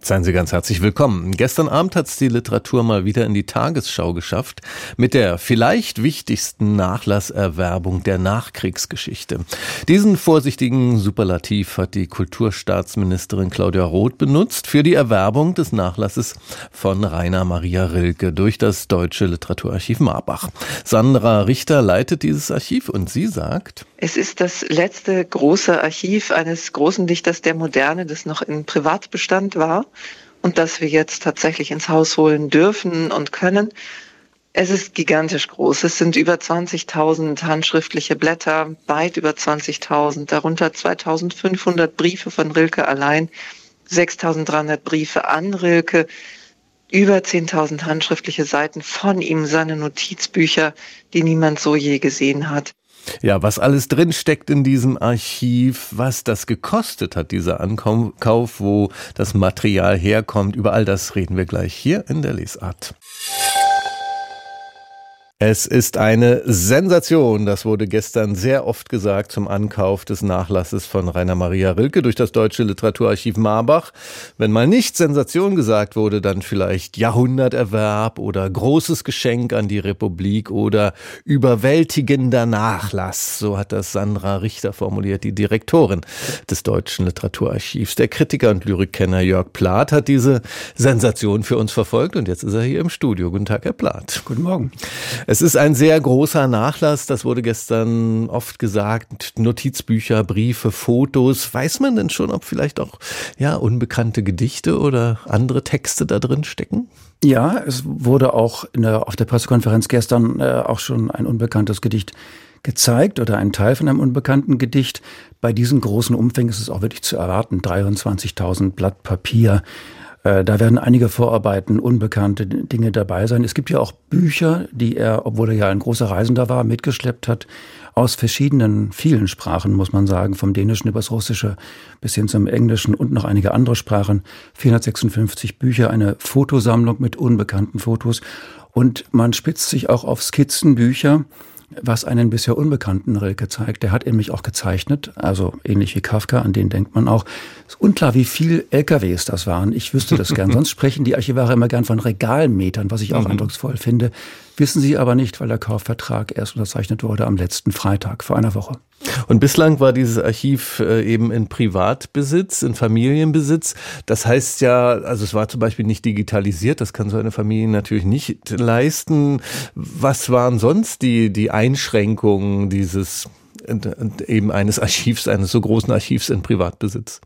Seien Sie ganz herzlich willkommen. Gestern Abend hat es die Literatur mal wieder in die Tagesschau geschafft mit der vielleicht wichtigsten Nachlasserwerbung der Nachkriegsgeschichte. Diesen vorsichtigen Superlativ hat die Kulturstaatsministerin Claudia Roth benutzt für die Erwerbung des Nachlasses von Rainer Maria Rilke durch das Deutsche Literaturarchiv Marbach. Sandra Richter leitet dieses Archiv und sie sagt, es ist das letzte große Archiv eines großen Dichters der Moderne, das noch in Privatbestand war und das wir jetzt tatsächlich ins Haus holen dürfen und können. Es ist gigantisch groß. Es sind über 20.000 handschriftliche Blätter, weit über 20.000, darunter 2.500 Briefe von Rilke allein, 6.300 Briefe an Rilke, über 10.000 handschriftliche Seiten von ihm, seine Notizbücher, die niemand so je gesehen hat. Ja, was alles drin steckt in diesem Archiv, was das gekostet hat, dieser Ankauf, wo das Material herkommt, über all das reden wir gleich hier in der Lesart. Es ist eine Sensation, das wurde gestern sehr oft gesagt zum Ankauf des Nachlasses von Rainer Maria Rilke durch das Deutsche Literaturarchiv Marbach. Wenn mal nicht Sensation gesagt wurde, dann vielleicht Jahrhunderterwerb oder großes Geschenk an die Republik oder überwältigender Nachlass. So hat das Sandra Richter formuliert, die Direktorin des Deutschen Literaturarchivs. Der Kritiker und Lyrikkenner Jörg Plath hat diese Sensation für uns verfolgt und jetzt ist er hier im Studio. Guten Tag, Herr Plath. Guten Morgen. Es ist ein sehr großer Nachlass, das wurde gestern oft gesagt. Notizbücher, Briefe, Fotos. Weiß man denn schon, ob vielleicht auch ja unbekannte Gedichte oder andere Texte da drin stecken? Ja, es wurde auch der, auf der Pressekonferenz gestern äh, auch schon ein unbekanntes Gedicht gezeigt oder ein Teil von einem unbekannten Gedicht. Bei diesen großen Umfängen ist es auch wirklich zu erwarten. 23.000 Blatt Papier, da werden einige Vorarbeiten, unbekannte Dinge dabei sein. Es gibt ja auch Bücher, die er, obwohl er ja ein großer Reisender war, mitgeschleppt hat, aus verschiedenen, vielen Sprachen, muss man sagen, vom Dänischen übers Russische bis hin zum Englischen und noch einige andere Sprachen. 456 Bücher, eine Fotosammlung mit unbekannten Fotos. Und man spitzt sich auch auf Skizzenbücher was einen bisher unbekannten Rilke zeigt. Der hat nämlich auch gezeichnet, also ähnlich wie Kafka, an den denkt man auch. Es ist unklar, wie viel LKWs das waren. Ich wüsste das gern. Sonst sprechen die Archivare immer gern von Regalmetern, was ich auch mhm. eindrucksvoll finde. Wissen sie aber nicht, weil der Kaufvertrag erst unterzeichnet wurde am letzten Freitag vor einer Woche. Und bislang war dieses Archiv äh, eben in Privatbesitz, in Familienbesitz. Das heißt ja, also es war zum Beispiel nicht digitalisiert, das kann so eine Familie natürlich nicht leisten. Was waren sonst die, die Einschränkungen dieses eben eines Archivs, eines so großen Archivs in Privatbesitz?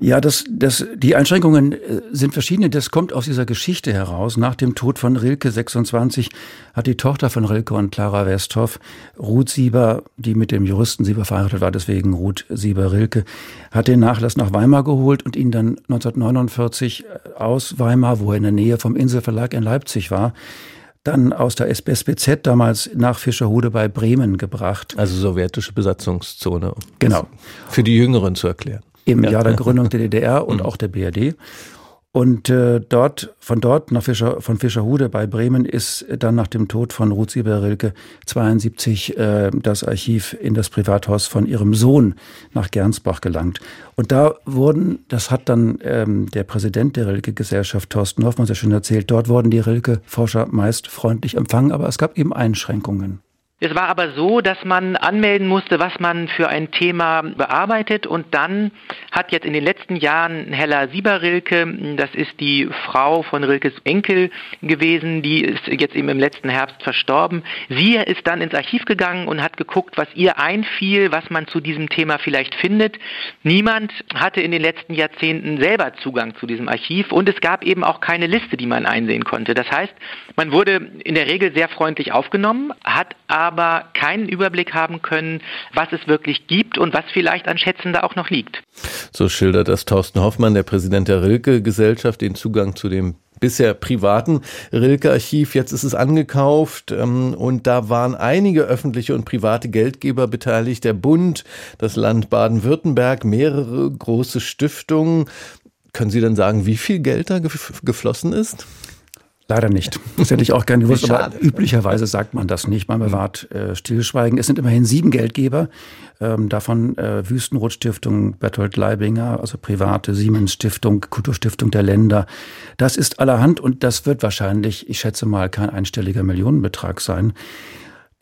Ja, das, das, die Einschränkungen äh, sind verschiedene. Das kommt aus dieser Geschichte heraus. Nach dem Tod von Rilke 26 hat die Tochter von Rilke und Clara Westhoff, Ruth Sieber, die mit dem Juristen Sieber verheiratet war, deswegen Ruth Sieber-Rilke, hat den Nachlass nach Weimar geholt und ihn dann 1949 äh, aus Weimar, wo er in der Nähe vom Inselverlag in Leipzig war, dann aus der SBZ damals nach Fischerhude bei Bremen gebracht. Also sowjetische Besatzungszone. Genau. Für die Jüngeren zu erklären. Im ja. Jahr der Gründung der DDR und mhm. auch der BRD. Und äh, dort, von dort nach Fischer, von Fischerhude bei Bremen ist dann nach dem Tod von Ruth Sieber-Rilke 72 äh, das Archiv in das Privathaus von ihrem Sohn nach Gernsbach gelangt. Und da wurden, das hat dann ähm, der Präsident der Rilke-Gesellschaft Thorsten Hoffmann sehr schön erzählt, dort wurden die Rilke-Forscher meist freundlich empfangen, aber es gab eben Einschränkungen. Es war aber so, dass man anmelden musste, was man für ein Thema bearbeitet und dann hat jetzt in den letzten Jahren Hella Sieber-Rilke, das ist die Frau von Rilkes Enkel gewesen, die ist jetzt eben im letzten Herbst verstorben. Sie ist dann ins Archiv gegangen und hat geguckt, was ihr einfiel, was man zu diesem Thema vielleicht findet. Niemand hatte in den letzten Jahrzehnten selber Zugang zu diesem Archiv und es gab eben auch keine Liste, die man einsehen konnte. Das heißt, man wurde in der Regel sehr freundlich aufgenommen, hat aber aber keinen Überblick haben können, was es wirklich gibt und was vielleicht an Schätzen da auch noch liegt. So schildert das Thorsten Hoffmann, der Präsident der Rilke-Gesellschaft, den Zugang zu dem bisher privaten Rilke-Archiv. Jetzt ist es angekauft ähm, und da waren einige öffentliche und private Geldgeber beteiligt. Der Bund, das Land Baden-Württemberg, mehrere große Stiftungen. Können Sie denn sagen, wie viel Geld da geflossen ist? Leider nicht. Das hätte ich auch gerne gewusst, aber üblicherweise sagt man das nicht. Man bewahrt äh, Stillschweigen. Es sind immerhin sieben Geldgeber, ähm, davon äh, Wüstenrot Stiftung, Bertolt Leibinger, also private Siemens Stiftung, Kulturstiftung der Länder. Das ist allerhand und das wird wahrscheinlich, ich schätze mal, kein einstelliger Millionenbetrag sein.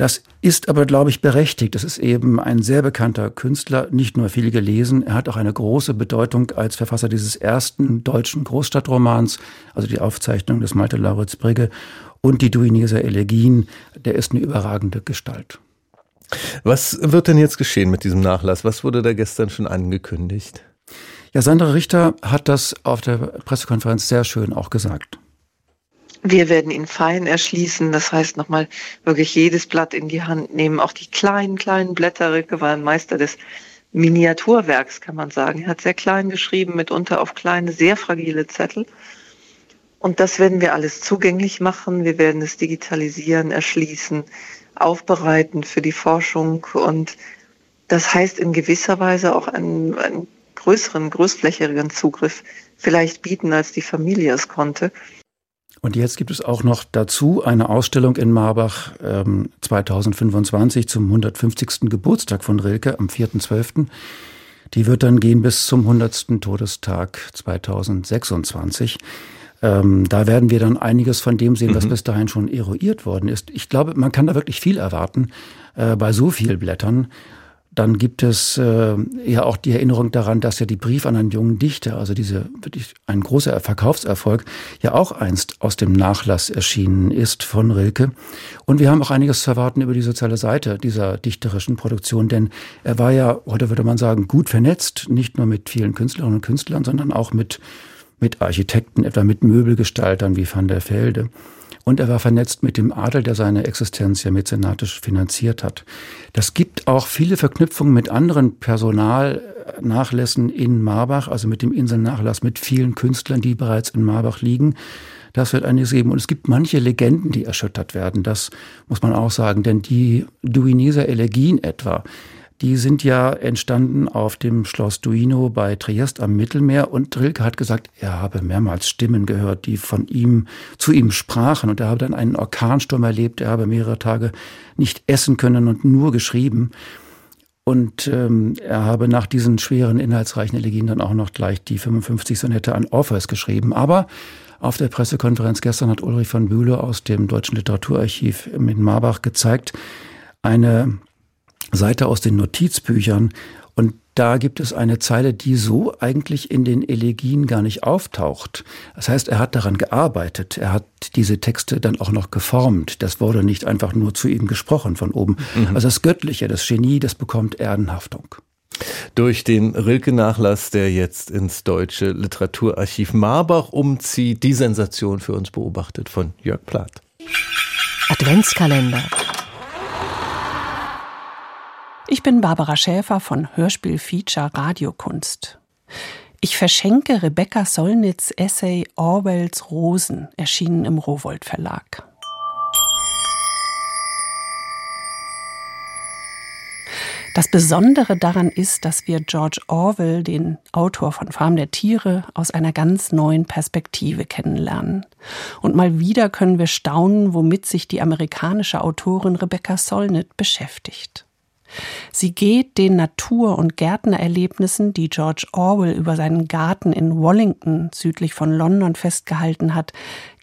Das ist aber, glaube ich, berechtigt. Das ist eben ein sehr bekannter Künstler, nicht nur viel gelesen, er hat auch eine große Bedeutung als Verfasser dieses ersten deutschen Großstadtromans, also die Aufzeichnung des Malte Lauritz Brigge und die Duineser Elegien. Der ist eine überragende Gestalt. Was wird denn jetzt geschehen mit diesem Nachlass? Was wurde da gestern schon angekündigt? Ja, Sandra Richter hat das auf der Pressekonferenz sehr schön auch gesagt. Wir werden ihn fein erschließen, das heißt nochmal wirklich jedes Blatt in die Hand nehmen, auch die kleinen, kleinen Blätter. Rilke war ein Meister des Miniaturwerks, kann man sagen. Er hat sehr klein geschrieben, mitunter auf kleine, sehr fragile Zettel. Und das werden wir alles zugänglich machen. Wir werden es digitalisieren, erschließen, aufbereiten für die Forschung. Und das heißt in gewisser Weise auch einen, einen größeren, größflächigen Zugriff vielleicht bieten, als die Familie es konnte. Und jetzt gibt es auch noch dazu eine Ausstellung in Marbach ähm, 2025 zum 150. Geburtstag von Rilke am 4.12. Die wird dann gehen bis zum 100. Todestag 2026. Ähm, da werden wir dann einiges von dem sehen, was mhm. bis dahin schon eruiert worden ist. Ich glaube, man kann da wirklich viel erwarten äh, bei so viel Blättern. Dann gibt es äh, ja auch die Erinnerung daran, dass ja die Brief an einen jungen Dichter, also diese wirklich ein großer Verkaufserfolg, ja auch einst aus dem Nachlass erschienen ist von Rilke. Und wir haben auch einiges zu erwarten über die soziale Seite dieser dichterischen Produktion, denn er war ja, heute würde man sagen, gut vernetzt, nicht nur mit vielen Künstlerinnen und Künstlern, sondern auch mit, mit Architekten, etwa mit Möbelgestaltern wie Van der Velde. Und er war vernetzt mit dem Adel, der seine Existenz ja mäzenatisch finanziert hat. Das gibt auch viele Verknüpfungen mit anderen Personalnachlässen in Marbach, also mit dem Inselnachlass, mit vielen Künstlern, die bereits in Marbach liegen. Das wird einiges geben. Und es gibt manche Legenden, die erschüttert werden. Das muss man auch sagen. Denn die Duineser Elegien etwa, die sind ja entstanden auf dem Schloss Duino bei Triest am Mittelmeer und Rilke hat gesagt, er habe mehrmals Stimmen gehört, die von ihm zu ihm sprachen und er habe dann einen Orkansturm erlebt, er habe mehrere Tage nicht essen können und nur geschrieben. Und ähm, er habe nach diesen schweren, inhaltsreichen Elegien dann auch noch gleich die 55 Sonette an Orpheus geschrieben. Aber auf der Pressekonferenz gestern hat Ulrich von Bühle aus dem Deutschen Literaturarchiv in Marbach gezeigt, eine Seite aus den Notizbüchern und da gibt es eine Zeile, die so eigentlich in den Elegien gar nicht auftaucht. Das heißt, er hat daran gearbeitet, er hat diese Texte dann auch noch geformt. Das wurde nicht einfach nur zu ihm gesprochen von oben. Mhm. Also das Göttliche, das Genie, das bekommt Erdenhaftung. Durch den Rilke-Nachlass, der jetzt ins Deutsche Literaturarchiv Marbach umzieht, die Sensation für uns beobachtet von Jörg Plath. Adventskalender. Ich bin Barbara Schäfer von Hörspiel Feature Radiokunst. Ich verschenke Rebecca Solnitz Essay Orwells Rosen, erschienen im Rowold Verlag. Das Besondere daran ist, dass wir George Orwell, den Autor von Farm der Tiere, aus einer ganz neuen Perspektive kennenlernen. Und mal wieder können wir staunen, womit sich die amerikanische Autorin Rebecca Solnit beschäftigt. Sie geht den Natur- und Gärtnererlebnissen, die George Orwell über seinen Garten in Wallington südlich von London festgehalten hat,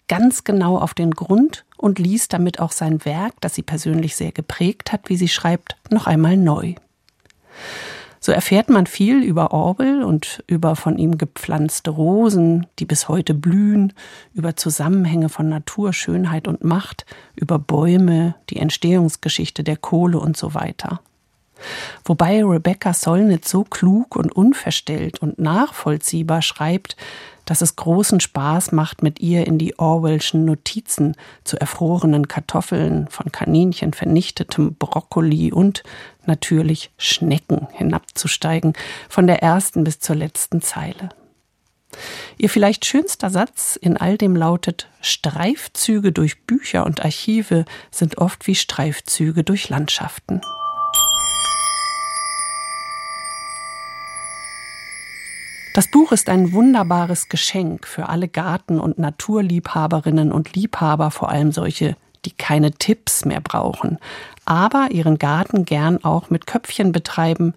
ganz genau auf den Grund und liest damit auch sein Werk, das sie persönlich sehr geprägt hat, wie sie schreibt, noch einmal neu. So erfährt man viel über Orwell und über von ihm gepflanzte Rosen, die bis heute blühen, über Zusammenhänge von Natur, Schönheit und Macht, über Bäume, die Entstehungsgeschichte der Kohle und so weiter. Wobei Rebecca Solnit so klug und unverstellt und nachvollziehbar schreibt, dass es großen Spaß macht, mit ihr in die Orwellschen Notizen zu erfrorenen Kartoffeln, von Kaninchen vernichtetem Brokkoli und natürlich Schnecken hinabzusteigen, von der ersten bis zur letzten Zeile. Ihr vielleicht schönster Satz in all dem lautet Streifzüge durch Bücher und Archive sind oft wie Streifzüge durch Landschaften. Das Buch ist ein wunderbares Geschenk für alle Garten- und Naturliebhaberinnen und Liebhaber, vor allem solche, die keine Tipps mehr brauchen, aber ihren Garten gern auch mit Köpfchen betreiben,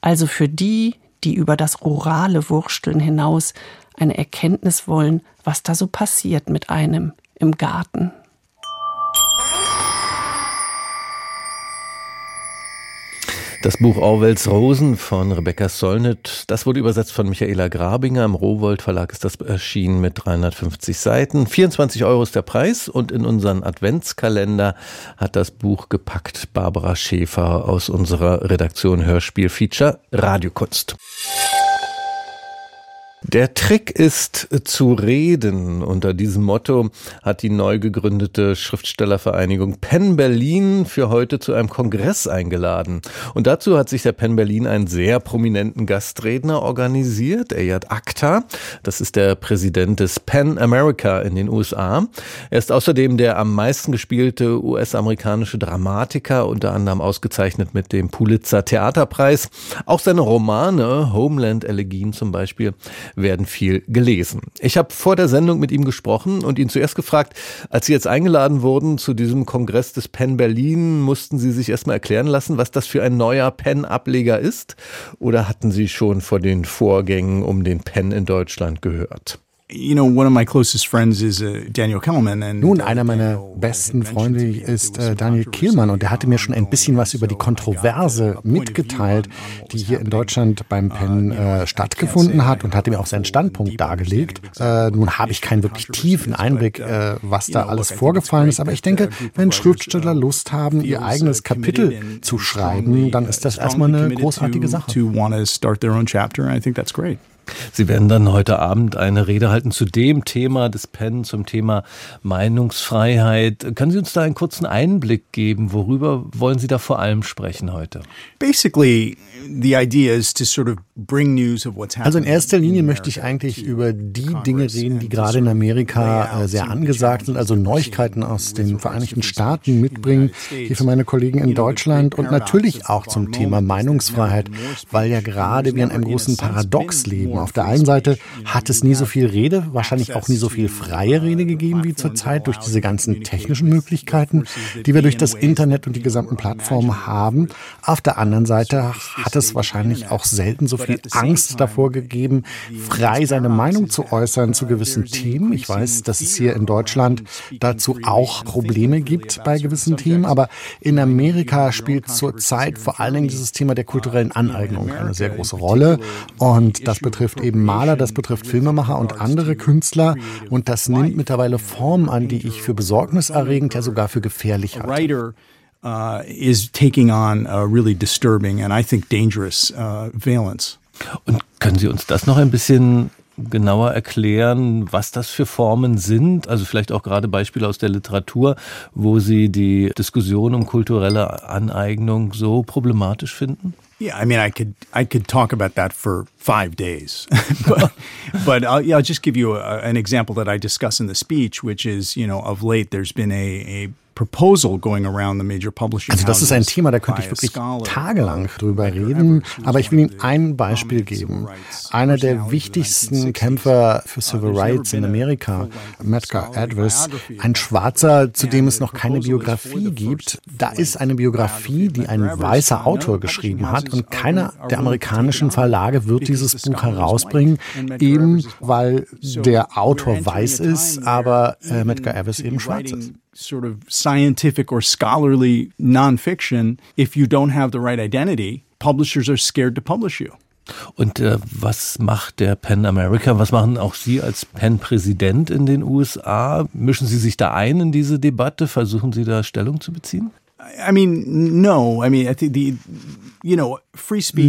also für die, die über das rurale Wursteln hinaus eine Erkenntnis wollen, was da so passiert mit einem im Garten. Das Buch Orwells Rosen von Rebecca Solnit, das wurde übersetzt von Michaela Grabinger. Im Rowold Verlag ist das erschienen mit 350 Seiten. 24 Euro ist der Preis und in unseren Adventskalender hat das Buch gepackt Barbara Schäfer aus unserer Redaktion Hörspiel-Feature Radiokunst. Der Trick ist zu reden. Unter diesem Motto hat die neu gegründete Schriftstellervereinigung Penn Berlin für heute zu einem Kongress eingeladen. Und dazu hat sich der Penn Berlin einen sehr prominenten Gastredner organisiert, Ayat Akhtar. Das ist der Präsident des Penn America in den USA. Er ist außerdem der am meisten gespielte US-amerikanische Dramatiker, unter anderem ausgezeichnet mit dem Pulitzer Theaterpreis. Auch seine Romane, Homeland Elegien zum Beispiel, werden viel gelesen. Ich habe vor der Sendung mit ihm gesprochen und ihn zuerst gefragt, als Sie jetzt eingeladen wurden zu diesem Kongress des Penn Berlin, mussten Sie sich erstmal erklären lassen, was das für ein neuer Penn-Ableger ist? Oder hatten Sie schon vor den Vorgängen um den Penn in Deutschland gehört? Uh, Nun, einer meiner besten Freunde ist äh, Daniel Kehlmann und der hatte mir schon ein bisschen was über die Kontroverse mitgeteilt, die hier in Deutschland beim Penn äh, stattgefunden hat und hatte mir auch seinen Standpunkt dargelegt. Äh, nun habe ich keinen wirklich tiefen Einblick, äh, was da alles vorgefallen ist, aber ich denke, wenn Schriftsteller Lust haben, ihr eigenes Kapitel zu schreiben, dann ist das erstmal eine großartige Sache. Sie werden dann heute Abend eine Rede halten zu dem Thema des Penn, zum Thema Meinungsfreiheit. Können Sie uns da einen kurzen Einblick geben? Worüber wollen Sie da vor allem sprechen heute? Basically, the idea is to sort of bring news of what's Also in erster Linie möchte ich eigentlich über die Dinge reden, die gerade in Amerika äh, sehr angesagt sind, also Neuigkeiten aus den Vereinigten Staaten mitbringen, hier für meine Kollegen in Deutschland und natürlich auch zum Thema Meinungsfreiheit, weil ja gerade wir in einem großen Paradox leben gegeben. Auf der einen Seite hat es nie so viel Rede, wahrscheinlich auch nie so viel freie Rede gegeben wie zurzeit durch diese ganzen technischen Möglichkeiten, die wir durch das Internet und die gesamten Plattformen haben. Auf der anderen Seite hat es wahrscheinlich auch selten so viel Angst davor gegeben, frei seine Meinung zu äußern zu gewissen Themen. Ich weiß, dass es hier in Deutschland dazu auch Probleme gibt bei gewissen Themen, aber in Amerika spielt zurzeit vor allen Dingen dieses Thema der kulturellen Aneignung eine sehr große Rolle und das betrifft betrifft eben Maler, das betrifft Filmemacher und andere Künstler. Und das nimmt mittlerweile Formen an, die ich für besorgniserregend, ja sogar für gefährlich halte. Uh, is taking on a really disturbing and I think dangerous uh, valence. Und können Sie uns das noch ein bisschen genauer erklären, was das für Formen sind? Also vielleicht auch gerade Beispiele aus der Literatur, wo Sie die Diskussion um kulturelle Aneignung so problematisch finden? Yeah, I mean, I could I could talk about that for five days, but, but I'll, yeah, I'll just give you a, an example that I discuss in the speech, which is you know of late there's been a, a proposal going around the major publishing Also das ist ein Thema, da könnte ich wirklich tagelang drüber reden, aber ich will Ihnen ein Beispiel geben. Einer der wichtigsten Kämpfer für Civil Rights in Amerika, Medgar Edwards, ein Schwarzer, zu dem es noch keine Biografie gibt. Da ist eine Biografie, die ein weißer Autor geschrieben hat und keiner der amerikanischen Verlage wird dieses Buch herausbringen, eben weil der Autor weiß ist, aber äh, Medgar Evers eben schwarz ist. Sort of scientific or scholarly nonfiction, if you don't have the right identity, publishers are scared to publish you. Und äh, was macht der Penn America? Was machen auch Sie als Penn-Präsident in den USA? Mischen Sie sich da ein in diese Debatte? Versuchen Sie da Stellung zu beziehen? I mean, no. I mean, I think the,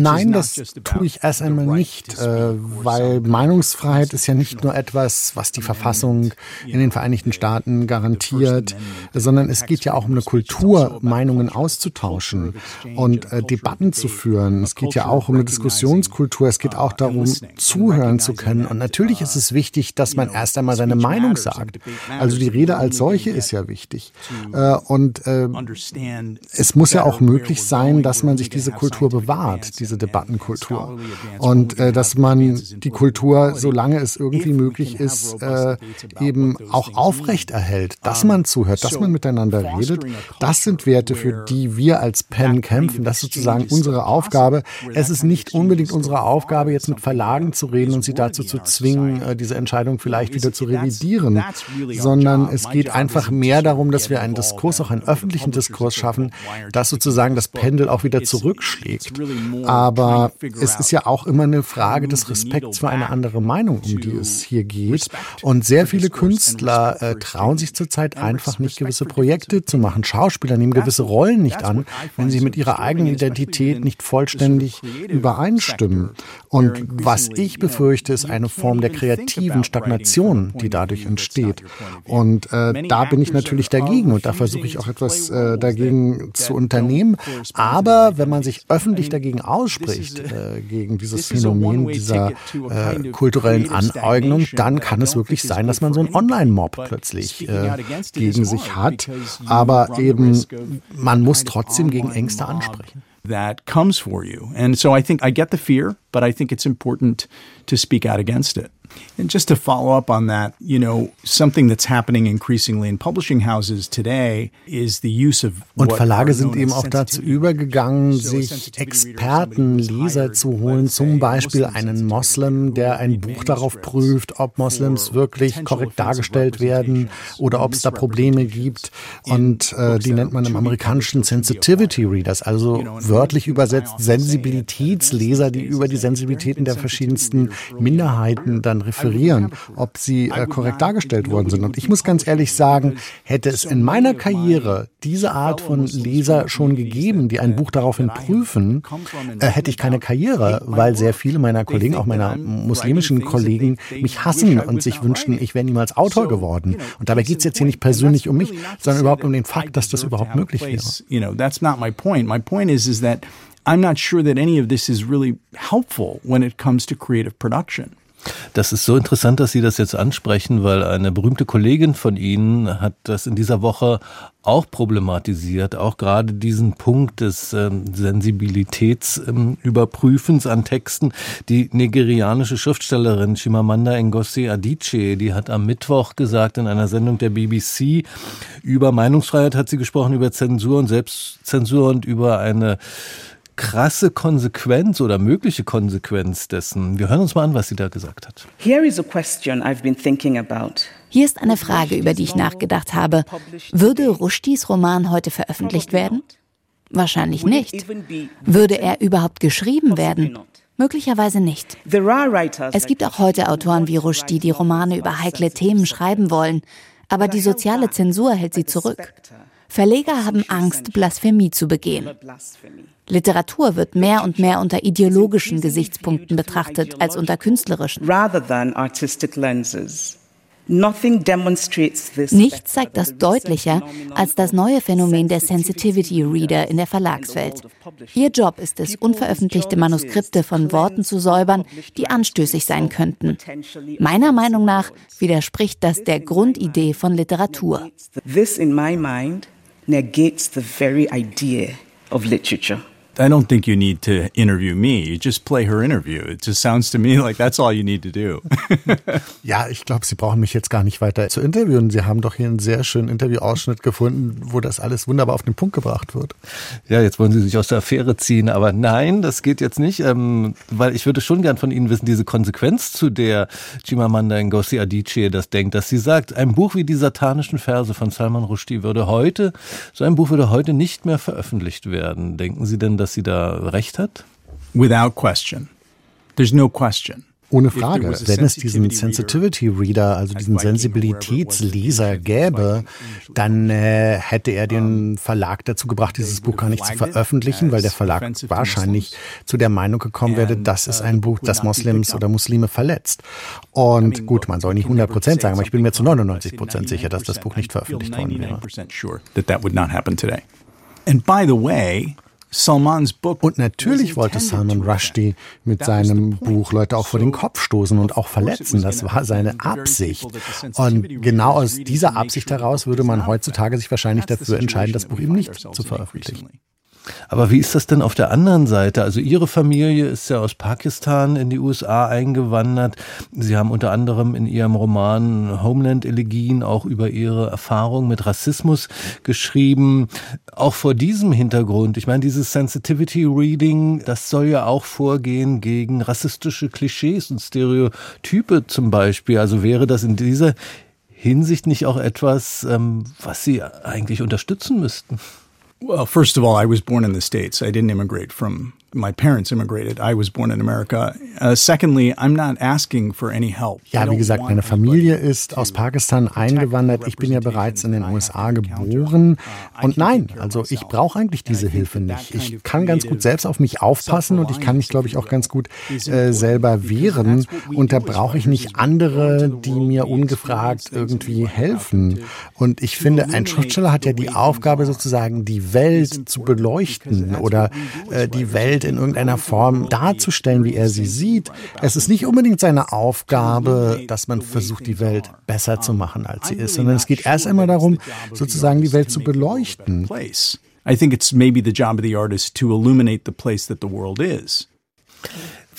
Nein, das tue ich erst einmal nicht, äh, weil Meinungsfreiheit ist ja nicht nur etwas, was die Verfassung in den Vereinigten Staaten garantiert, sondern es geht ja auch um eine Kultur, Meinungen auszutauschen und äh, Debatten zu führen. Es geht ja auch um eine Diskussionskultur, es geht auch darum, zuhören zu können. Und natürlich ist es wichtig, dass man erst einmal seine Meinung sagt. Also die Rede als solche ist ja wichtig. Äh, und es muss ja auch möglich sein, dass man sich diese Kultur Kultur bewahrt, diese Debattenkultur. Und äh, dass man die Kultur, solange es irgendwie möglich ist, äh, eben auch aufrechterhält, dass man zuhört, dass man miteinander redet. Das sind Werte, für die wir als Penn kämpfen. Das ist sozusagen unsere Aufgabe. Es ist nicht unbedingt unsere Aufgabe, jetzt mit Verlagen zu reden und sie dazu zu zwingen, äh, diese Entscheidung vielleicht wieder zu revidieren, sondern es geht einfach mehr darum, dass wir einen Diskurs, auch einen öffentlichen Diskurs schaffen, dass sozusagen das Pendel auch wieder zurückschlägt. Aber es ist ja auch immer eine Frage des Respekts für eine andere Meinung, um die es hier geht. Und sehr viele Künstler äh, trauen sich zurzeit einfach nicht, gewisse Projekte zu machen. Schauspieler nehmen gewisse Rollen nicht an, wenn sie mit ihrer eigenen Identität nicht vollständig übereinstimmen. Und was ich befürchte, ist eine Form der kreativen Stagnation, die dadurch entsteht. Und äh, da bin ich natürlich dagegen und da versuche ich auch etwas äh, dagegen zu unternehmen. Aber wenn man sich öffentlich dagegen ausspricht, äh, gegen dieses Phänomen dieser äh, kulturellen Aneignung, dann kann es wirklich sein, dass man so einen Online-Mob plötzlich äh, gegen sich hat. Aber eben, man muss trotzdem gegen Ängste ansprechen. That comes for you. And so I think I get the fear, but I think it's important to speak out against it. And just to follow up on that, you know, something that's happening increasingly in publishing houses today is the use of Und Verlage sind eben auch dazu übergegangen, sich Experten, Leser zu holen, zum Beispiel einen Moslem, der ein Buch darauf prüft, ob Moslems wirklich korrekt dargestellt werden oder ob es da Probleme gibt. Und äh, die nennt man im amerikanischen Sensitivity Readers, also wörtlich übersetzt Sensibilitätsleser, die über die Sensibilitäten der verschiedensten Minderheiten dann referieren, ob sie äh, korrekt dargestellt worden sind. Und ich muss ganz ehrlich sagen, hätte es in meiner Karriere diese Art von Leser schon gegeben, die ein Buch daraufhin prüfen, äh, hätte ich keine Karriere, weil sehr viele meiner Kollegen, auch meiner muslimischen Kollegen, mich hassen und sich wünschten, ich wäre niemals Autor geworden. Und dabei geht es jetzt hier nicht persönlich um mich, sondern überhaupt um den Fakt, dass das überhaupt möglich wäre. I'm not sure that any of this is really helpful when it comes to creative production. Das ist so interessant, dass Sie das jetzt ansprechen, weil eine berühmte Kollegin von Ihnen hat das in dieser Woche auch problematisiert, auch gerade diesen Punkt des ähm, Sensibilitätsüberprüfens ähm, an Texten. Die nigerianische Schriftstellerin Chimamanda Ngozi Adichie, die hat am Mittwoch gesagt in einer Sendung der BBC über Meinungsfreiheit hat sie gesprochen, über Zensur und Selbstzensur und über eine krasse Konsequenz oder mögliche Konsequenz dessen. Wir hören uns mal an, was sie da gesagt hat. Here is a question I've been thinking about. Hier ist eine Frage, über die ich nachgedacht habe. Würde Rushdies Roman heute veröffentlicht werden? Wahrscheinlich nicht. Würde er überhaupt geschrieben werden? Möglicherweise nicht. Es gibt auch heute Autoren wie Rushdie, die Romane über heikle Themen schreiben wollen, aber die soziale Zensur hält sie zurück. Verleger haben Angst, Blasphemie zu begehen. Literatur wird mehr und mehr unter ideologischen Gesichtspunkten betrachtet als unter künstlerischen. Nichts zeigt das deutlicher als das neue Phänomen der Sensitivity Reader in der Verlagswelt. Ihr Job ist es, unveröffentlichte Manuskripte von Worten zu säubern, die anstößig sein könnten. Meiner Meinung nach widerspricht das der Grundidee von Literatur. This in my mind negates the very idea of literature. I don't think you need to interview me. You just play her interview. It just sounds to me like that's all you need to do. ja, ich glaube, Sie brauchen mich jetzt gar nicht weiter zu interviewen. Sie haben doch hier einen sehr schönen Interviewausschnitt gefunden, wo das alles wunderbar auf den Punkt gebracht wird. Ja, jetzt wollen Sie sich aus der Affäre ziehen, aber nein, das geht jetzt nicht, ähm, weil ich würde schon gern von Ihnen wissen, diese Konsequenz, zu der Chimamanda Ngozi Adichie das denkt, dass sie sagt, ein Buch wie die satanischen Verse von Salman Rushdie würde heute, so ein Buch würde heute nicht mehr veröffentlicht werden. Denken Sie denn, dass dass sie da recht hat? Without question. There's no question. Ohne Frage, wenn es diesen Sensitivity Reader, also diesen Sensibilitätsleser gäbe, dann äh, hätte er den Verlag dazu gebracht, dieses Buch gar nicht zu veröffentlichen, weil der Verlag wahrscheinlich zu der Meinung gekommen wäre, das ist ein Buch, das Moslems oder Muslime verletzt. Und gut, man soll nicht 100 Prozent sagen, aber ich bin mir zu 99 Prozent sicher, dass das Buch nicht veröffentlicht worden wäre. And by the way, und natürlich wollte Salman Rushdie mit seinem Buch Leute auch vor den Kopf stoßen und auch verletzen. Das war seine Absicht. Und genau aus dieser Absicht heraus würde man heutzutage sich wahrscheinlich dafür entscheiden, das Buch eben nicht zu veröffentlichen. Aber wie ist das denn auf der anderen Seite? Also Ihre Familie ist ja aus Pakistan in die USA eingewandert. Sie haben unter anderem in Ihrem Roman Homeland Elegien auch über Ihre Erfahrung mit Rassismus geschrieben. Auch vor diesem Hintergrund, ich meine, dieses Sensitivity Reading, das soll ja auch vorgehen gegen rassistische Klischees und Stereotype zum Beispiel. Also wäre das in dieser Hinsicht nicht auch etwas, ähm, was Sie eigentlich unterstützen müssten? Well, first of all, I was born in the States. I didn't immigrate from my parents immigrated. I was born in America. Uh, secondly, I'm not asking for any help. Ja, wie gesagt, meine Familie ist aus Pakistan eingewandert. Ich bin ja bereits in den USA geboren. Uh, und nein, also ich brauche eigentlich diese Hilfe nicht. Ich kann ganz gut selbst auf mich aufpassen und ich kann mich, glaube ich, auch ganz gut äh, selber wehren. Und da brauche ich nicht andere, die mir ungefragt irgendwie helfen. Und ich finde, ein Schriftsteller hat ja die Aufgabe, sozusagen die Welt zu beleuchten oder äh, die Welt in irgendeiner Form darzustellen, wie er sie sieht. Es ist nicht unbedingt seine Aufgabe, dass man versucht, die Welt besser zu machen, als sie ist, sondern es geht erst einmal darum, sozusagen die Welt zu beleuchten. I think it's maybe the job of the artist to illuminate the place that the world is.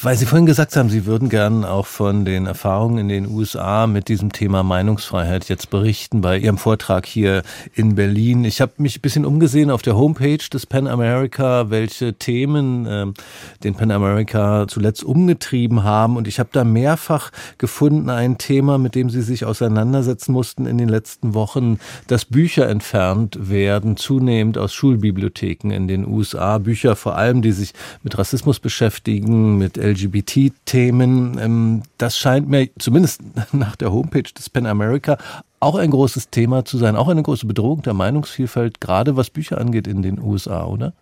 Weil Sie vorhin gesagt haben, Sie würden gern auch von den Erfahrungen in den USA mit diesem Thema Meinungsfreiheit jetzt berichten bei Ihrem Vortrag hier in Berlin. Ich habe mich ein bisschen umgesehen auf der Homepage des Pan America, welche Themen äh, den Pan America zuletzt umgetrieben haben. Und ich habe da mehrfach gefunden ein Thema, mit dem Sie sich auseinandersetzen mussten in den letzten Wochen, dass Bücher entfernt werden, zunehmend aus Schulbibliotheken in den USA. Bücher vor allem, die sich mit Rassismus beschäftigen, mit LGBT-Themen. Ähm, das scheint mir zumindest nach der Homepage des Pen America auch ein großes Thema zu sein, auch eine große Bedrohung der Meinungsvielfalt, gerade was Bücher angeht in den USA, oder?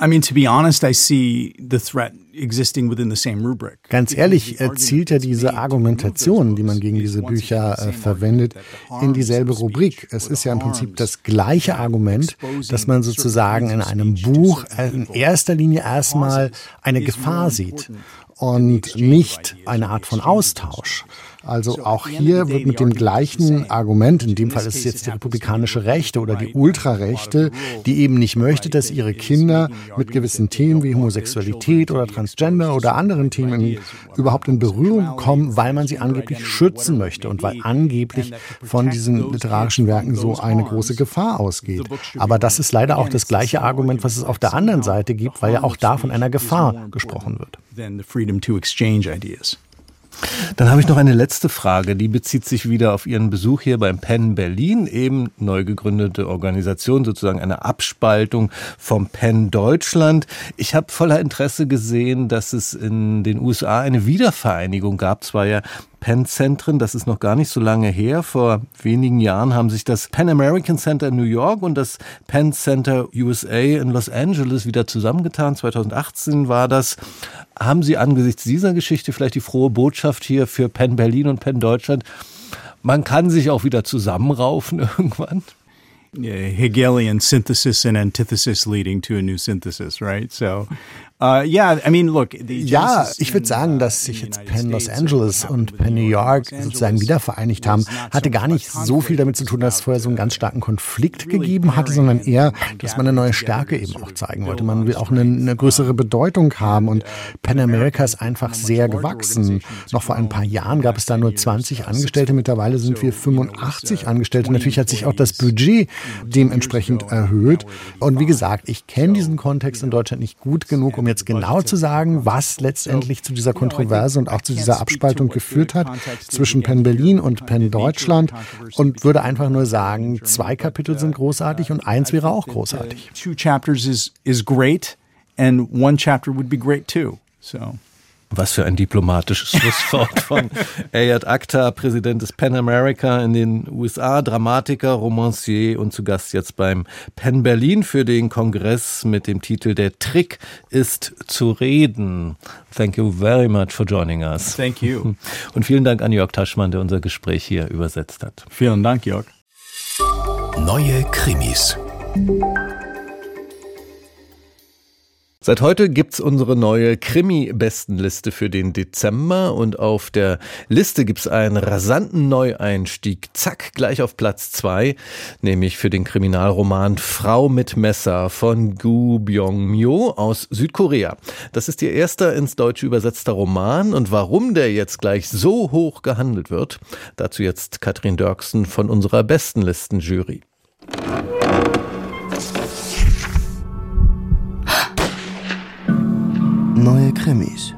I mean, to be honest, I see the threat existing within the same rubric. Ganz ehrlich, zielt ja diese Argumentation, die man gegen diese Bücher äh, verwendet, in dieselbe Rubrik. Es ist ja im Prinzip das gleiche Argument, dass man sozusagen in einem Buch in erster Linie erstmal eine Gefahr sieht und nicht eine Art von Austausch. Also auch hier wird mit dem gleichen Argument, in dem Fall ist es jetzt die republikanische Rechte oder die Ultrarechte, die eben nicht möchte, dass ihre Kinder mit gewissen Themen wie Homosexualität oder Transgender oder anderen Themen überhaupt in Berührung kommen, weil man sie angeblich schützen möchte und weil angeblich von diesen literarischen Werken so eine große Gefahr ausgeht. Aber das ist leider auch das gleiche Argument, was es auf der anderen Seite gibt, weil ja auch da von einer Gefahr gesprochen wird. Dann habe ich noch eine letzte Frage, die bezieht sich wieder auf Ihren Besuch hier beim Penn Berlin, eben neu gegründete Organisation, sozusagen eine Abspaltung vom Penn Deutschland. Ich habe voller Interesse gesehen, dass es in den USA eine Wiedervereinigung gab, zwar ja Penn-Zentren. Das ist noch gar nicht so lange her. Vor wenigen Jahren haben sich das Pan American Center in New York und das Penn Center USA in Los Angeles wieder zusammengetan. 2018 war das. Haben Sie angesichts dieser Geschichte vielleicht die frohe Botschaft hier für Penn Berlin und Penn Deutschland? Man kann sich auch wieder zusammenraufen irgendwann. Hegelian synthesis and antithesis leading to a new synthesis, right? So Uh, yeah, I mean, look, ja, ich würde sagen, dass sich jetzt Penn Los Angeles und Penn New York sozusagen wieder vereinigt haben, hatte gar nicht so viel damit zu tun, dass es vorher so einen ganz starken Konflikt gegeben hatte, sondern eher, dass man eine neue Stärke eben auch zeigen wollte. Man will auch eine, eine größere Bedeutung haben und Penn America ist einfach sehr gewachsen. Noch vor ein paar Jahren gab es da nur 20 Angestellte, mittlerweile sind wir 85 Angestellte. Natürlich hat sich auch das Budget dementsprechend erhöht. Und wie gesagt, ich kenne diesen Kontext in Deutschland nicht gut genug, um jetzt genau zu sagen, was letztendlich zu dieser Kontroverse und auch zu dieser Abspaltung geführt hat zwischen Penn Berlin und Penn Deutschland und würde einfach nur sagen, zwei Kapitel sind großartig und eins wäre auch großartig. Two chapters is is great and one chapter would be great too. So was für ein diplomatisches Schlusswort von Ayat Akhtar, Präsident des Pan America in den USA, Dramatiker, Romancier und zu Gast jetzt beim Penn Berlin für den Kongress mit dem Titel Der Trick ist zu reden. Thank you very much for joining us. Thank you. Und vielen Dank an Jörg Taschmann, der unser Gespräch hier übersetzt hat. Vielen Dank, Jörg. Neue Krimis. Seit heute gibt's unsere neue Krimi-Bestenliste für den Dezember und auf der Liste gibt's einen rasanten Neueinstieg. Zack, gleich auf Platz zwei, nämlich für den Kriminalroman Frau mit Messer von Gu Byung-myo aus Südkorea. Das ist ihr erster ins Deutsche übersetzter Roman und warum der jetzt gleich so hoch gehandelt wird, dazu jetzt Katrin Dörksen von unserer Bestenlisten-Jury. Krimis.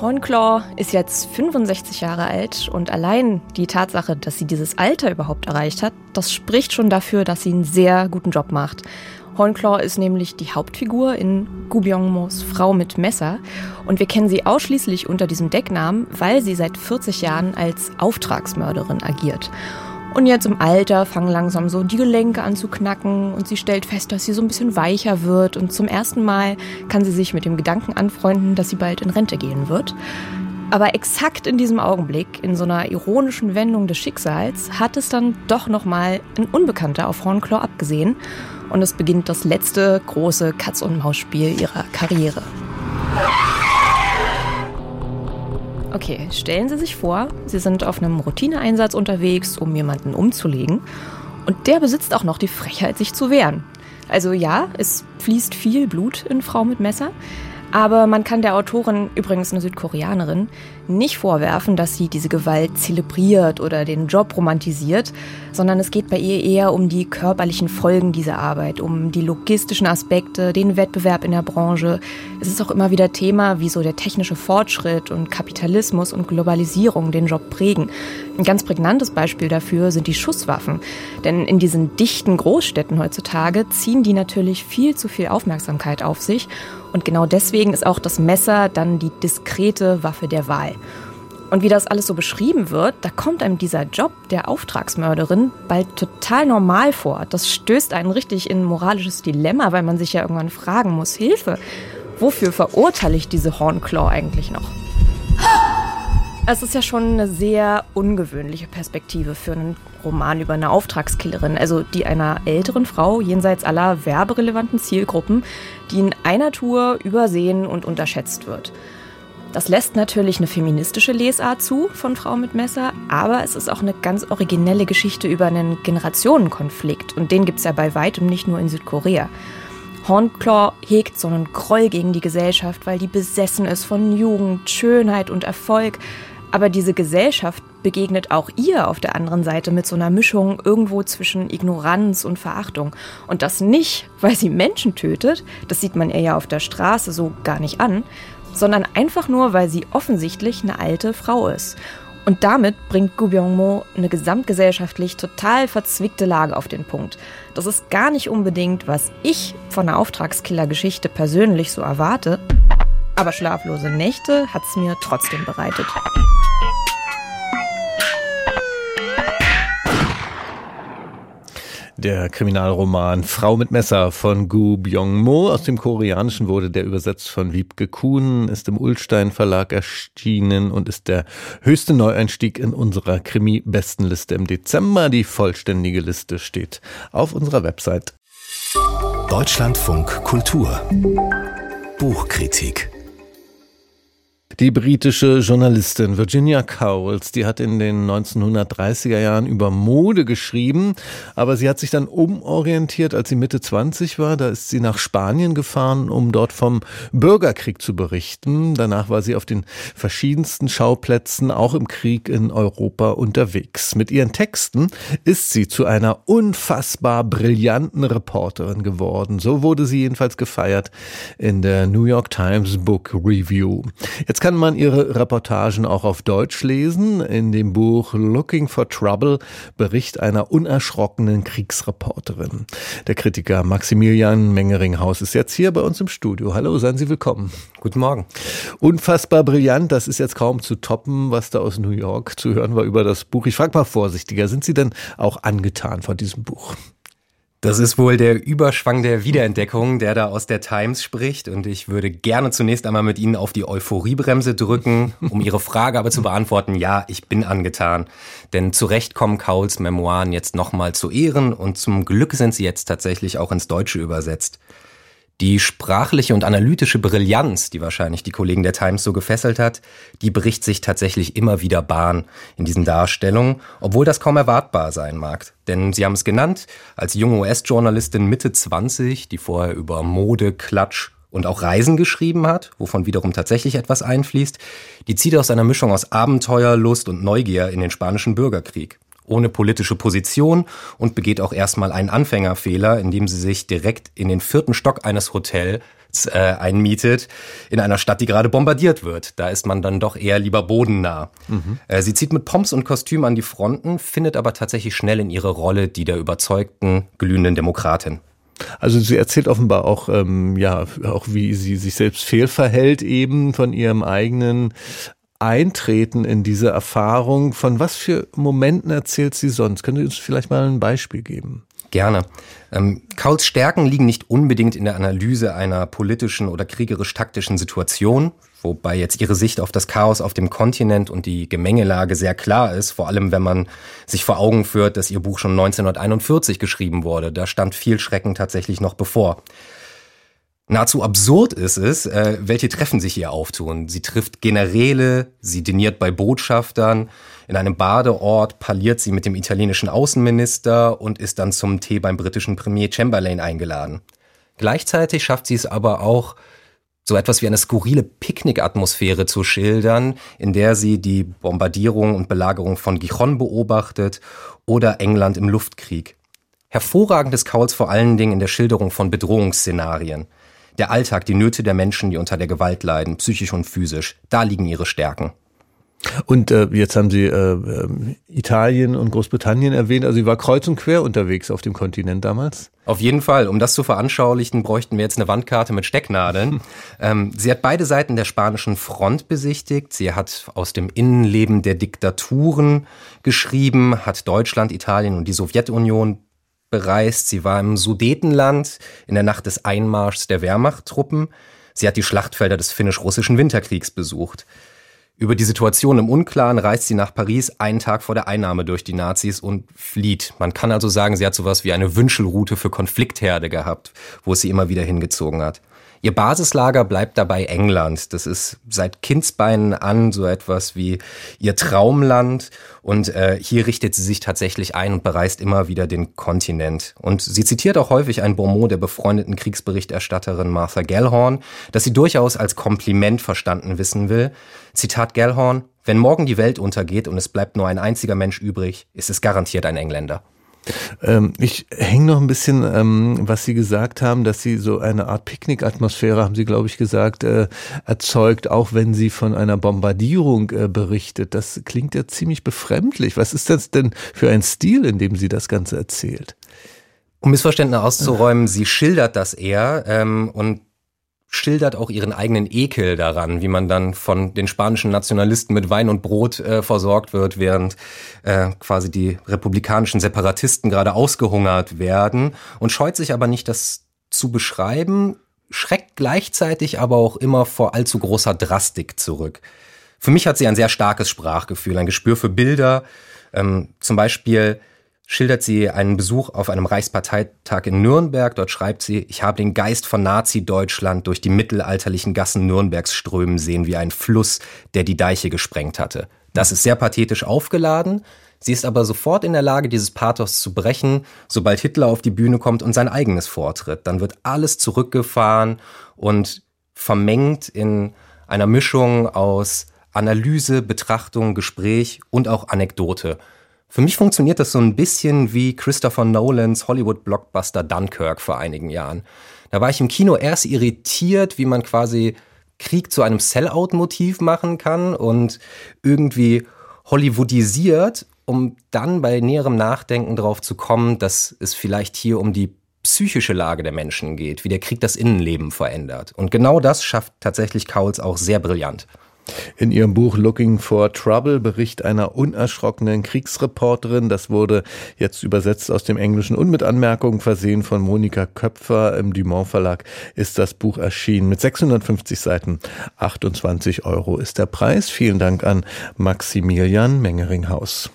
Hornclaw ist jetzt 65 Jahre alt und allein die Tatsache, dass sie dieses Alter überhaupt erreicht hat, das spricht schon dafür, dass sie einen sehr guten Job macht. Hornclaw ist nämlich die Hauptfigur in Gu Byung-mos Frau mit Messer und wir kennen sie ausschließlich unter diesem Decknamen, weil sie seit 40 Jahren als Auftragsmörderin agiert. Und jetzt im Alter fangen langsam so die Gelenke an zu knacken und sie stellt fest, dass sie so ein bisschen weicher wird und zum ersten Mal kann sie sich mit dem Gedanken anfreunden, dass sie bald in Rente gehen wird. Aber exakt in diesem Augenblick, in so einer ironischen Wendung des Schicksals, hat es dann doch nochmal ein Unbekannter auf Hornclaw abgesehen und es beginnt das letzte große Katz-und-Maus-Spiel ihrer Karriere. Okay, stellen Sie sich vor, Sie sind auf einem Routineeinsatz unterwegs, um jemanden umzulegen. Und der besitzt auch noch die Frechheit, sich zu wehren. Also ja, es fließt viel Blut in Frau mit Messer. Aber man kann der Autorin, übrigens eine Südkoreanerin, nicht vorwerfen, dass sie diese Gewalt zelebriert oder den Job romantisiert, sondern es geht bei ihr eher um die körperlichen Folgen dieser Arbeit, um die logistischen Aspekte, den Wettbewerb in der Branche. Es ist auch immer wieder Thema, wie so der technische Fortschritt und Kapitalismus und Globalisierung den Job prägen. Ein ganz prägnantes Beispiel dafür sind die Schusswaffen. Denn in diesen dichten Großstädten heutzutage ziehen die natürlich viel zu viel Aufmerksamkeit auf sich und genau deswegen ist auch das Messer dann die diskrete Waffe der Wahl. Und wie das alles so beschrieben wird, da kommt einem dieser Job der Auftragsmörderin bald total normal vor. Das stößt einen richtig in ein moralisches Dilemma, weil man sich ja irgendwann fragen muss, Hilfe, wofür verurteile ich diese Hornclaw eigentlich noch? Es ist ja schon eine sehr ungewöhnliche Perspektive für einen Roman über eine Auftragskillerin, also die einer älteren Frau jenseits aller werberelevanten Zielgruppen, die in einer Tour übersehen und unterschätzt wird. Das lässt natürlich eine feministische Lesart zu von Frau mit Messer, aber es ist auch eine ganz originelle Geschichte über einen Generationenkonflikt und den gibt es ja bei weitem nicht nur in Südkorea. Hornclaw hegt so einen Groll gegen die Gesellschaft, weil die besessen ist von Jugend, Schönheit und Erfolg, aber diese Gesellschaft begegnet auch ihr auf der anderen Seite mit so einer Mischung irgendwo zwischen Ignoranz und Verachtung. Und das nicht, weil sie Menschen tötet, das sieht man ihr ja auf der Straße so gar nicht an, sondern einfach nur, weil sie offensichtlich eine alte Frau ist. Und damit bringt Gu Byung-mo eine gesamtgesellschaftlich total verzwickte Lage auf den Punkt. Das ist gar nicht unbedingt, was ich von einer Auftragskiller-Geschichte persönlich so erwarte, aber schlaflose Nächte hat es mir trotzdem bereitet. Der Kriminalroman Frau mit Messer von Gu Byung-mo aus dem Koreanischen wurde der übersetzt von Wiebke Kuhn, ist im Ullstein Verlag erschienen und ist der höchste Neueinstieg in unserer Krimi-Bestenliste im Dezember. Die vollständige Liste steht auf unserer Website. Deutschlandfunk Kultur Buchkritik die britische Journalistin Virginia Cowles, die hat in den 1930er Jahren über Mode geschrieben, aber sie hat sich dann umorientiert, als sie Mitte 20 war. Da ist sie nach Spanien gefahren, um dort vom Bürgerkrieg zu berichten. Danach war sie auf den verschiedensten Schauplätzen, auch im Krieg in Europa unterwegs. Mit ihren Texten ist sie zu einer unfassbar brillanten Reporterin geworden. So wurde sie jedenfalls gefeiert in der New York Times Book Review. Jetzt kann man ihre Reportagen auch auf Deutsch lesen. In dem Buch Looking for Trouble Bericht einer unerschrockenen Kriegsreporterin. Der Kritiker Maximilian Mengeringhaus ist jetzt hier bei uns im Studio. Hallo, seien Sie willkommen. Guten Morgen. Unfassbar brillant, das ist jetzt kaum zu toppen, was da aus New York zu hören war über das Buch. Ich frage mal vorsichtiger, sind Sie denn auch angetan von diesem Buch? Das ist wohl der Überschwang der Wiederentdeckung, der da aus der Times spricht. Und ich würde gerne zunächst einmal mit Ihnen auf die Euphoriebremse drücken, um Ihre Frage aber zu beantworten. Ja, ich bin angetan. Denn zu Recht kommen Cowles Memoiren jetzt nochmal zu Ehren und zum Glück sind sie jetzt tatsächlich auch ins Deutsche übersetzt. Die sprachliche und analytische Brillanz, die wahrscheinlich die Kollegen der Times so gefesselt hat, die bricht sich tatsächlich immer wieder Bahn in diesen Darstellungen, obwohl das kaum erwartbar sein mag. Denn sie haben es genannt, als junge US-Journalistin Mitte 20, die vorher über Mode, Klatsch und auch Reisen geschrieben hat, wovon wiederum tatsächlich etwas einfließt, die zieht aus einer Mischung aus Abenteuer, Lust und Neugier in den spanischen Bürgerkrieg ohne politische Position und begeht auch erstmal einen Anfängerfehler, indem sie sich direkt in den vierten Stock eines Hotels äh, einmietet in einer Stadt, die gerade bombardiert wird. Da ist man dann doch eher lieber bodennah. Mhm. Äh, sie zieht mit Pomps und Kostüm an die Fronten, findet aber tatsächlich schnell in ihre Rolle die der überzeugten, glühenden Demokratin. Also sie erzählt offenbar auch, ähm, ja, auch wie sie sich selbst fehlverhält eben von ihrem eigenen Eintreten in diese Erfahrung. Von was für Momenten erzählt sie sonst? Können Sie uns vielleicht mal ein Beispiel geben? Gerne. Ähm, Kauls Stärken liegen nicht unbedingt in der Analyse einer politischen oder kriegerisch-taktischen Situation, wobei jetzt ihre Sicht auf das Chaos auf dem Kontinent und die Gemengelage sehr klar ist, vor allem wenn man sich vor Augen führt, dass ihr Buch schon 1941 geschrieben wurde. Da stand viel Schrecken tatsächlich noch bevor. Nahezu absurd ist es, äh, welche Treffen sich hier auftun. Sie trifft Generäle, sie diniert bei Botschaftern, in einem Badeort parliert sie mit dem italienischen Außenminister und ist dann zum Tee beim britischen Premier Chamberlain eingeladen. Gleichzeitig schafft sie es aber auch, so etwas wie eine skurrile Picknickatmosphäre zu schildern, in der sie die Bombardierung und Belagerung von Gijon beobachtet oder England im Luftkrieg. Hervorragend ist Cowles vor allen Dingen in der Schilderung von Bedrohungsszenarien. Der Alltag, die Nöte der Menschen, die unter der Gewalt leiden, psychisch und physisch, da liegen ihre Stärken. Und äh, jetzt haben Sie äh, äh, Italien und Großbritannien erwähnt. Also sie war kreuz und quer unterwegs auf dem Kontinent damals. Auf jeden Fall. Um das zu veranschaulichen, bräuchten wir jetzt eine Wandkarte mit Stecknadeln. ähm, sie hat beide Seiten der spanischen Front besichtigt. Sie hat aus dem Innenleben der Diktaturen geschrieben, hat Deutschland, Italien und die Sowjetunion bereist. Sie war im Sudetenland in der Nacht des Einmarschs der Wehrmachttruppen. Sie hat die Schlachtfelder des finnisch-russischen Winterkriegs besucht. Über die Situation im Unklaren reist sie nach Paris einen Tag vor der Einnahme durch die Nazis und flieht. Man kann also sagen, sie hat sowas wie eine Wünschelroute für Konfliktherde gehabt, wo es sie immer wieder hingezogen hat. Ihr Basislager bleibt dabei England. Das ist seit Kindsbeinen an so etwas wie ihr Traumland. Und äh, hier richtet sie sich tatsächlich ein und bereist immer wieder den Kontinent. Und sie zitiert auch häufig ein Bonmot der befreundeten Kriegsberichterstatterin Martha Gellhorn, das sie durchaus als Kompliment verstanden wissen will. Zitat Gellhorn, wenn morgen die Welt untergeht und es bleibt nur ein einziger Mensch übrig, ist es garantiert ein Engländer. Ähm, ich hänge noch ein bisschen, ähm, was Sie gesagt haben, dass Sie so eine Art Picknick-Atmosphäre, haben Sie, glaube ich, gesagt, äh, erzeugt, auch wenn sie von einer Bombardierung äh, berichtet. Das klingt ja ziemlich befremdlich. Was ist das denn für ein Stil, in dem sie das Ganze erzählt? Um Missverständnisse auszuräumen, sie schildert das eher ähm, und schildert auch ihren eigenen Ekel daran, wie man dann von den spanischen Nationalisten mit Wein und Brot äh, versorgt wird, während äh, quasi die republikanischen Separatisten gerade ausgehungert werden und scheut sich aber nicht, das zu beschreiben, schreckt gleichzeitig aber auch immer vor allzu großer Drastik zurück. Für mich hat sie ein sehr starkes Sprachgefühl, ein Gespür für Bilder, ähm, zum Beispiel schildert sie einen Besuch auf einem Reichsparteitag in Nürnberg. Dort schreibt sie, ich habe den Geist von Nazi-Deutschland durch die mittelalterlichen Gassen Nürnbergs strömen sehen, wie ein Fluss, der die Deiche gesprengt hatte. Das ist sehr pathetisch aufgeladen. Sie ist aber sofort in der Lage, dieses Pathos zu brechen, sobald Hitler auf die Bühne kommt und sein eigenes vortritt. Dann wird alles zurückgefahren und vermengt in einer Mischung aus Analyse, Betrachtung, Gespräch und auch Anekdote. Für mich funktioniert das so ein bisschen wie Christopher Nolans Hollywood-Blockbuster Dunkirk vor einigen Jahren. Da war ich im Kino erst irritiert, wie man quasi Krieg zu einem Sellout-Motiv machen kann und irgendwie Hollywoodisiert, um dann bei näherem Nachdenken darauf zu kommen, dass es vielleicht hier um die psychische Lage der Menschen geht, wie der Krieg das Innenleben verändert. Und genau das schafft tatsächlich Cowles auch sehr brillant. In ihrem Buch Looking for Trouble bericht einer unerschrockenen Kriegsreporterin. Das wurde jetzt übersetzt aus dem Englischen und mit Anmerkungen versehen von Monika Köpfer. Im Dumont Verlag ist das Buch erschienen mit 650 Seiten. 28 Euro ist der Preis. Vielen Dank an Maximilian Mengeringhaus.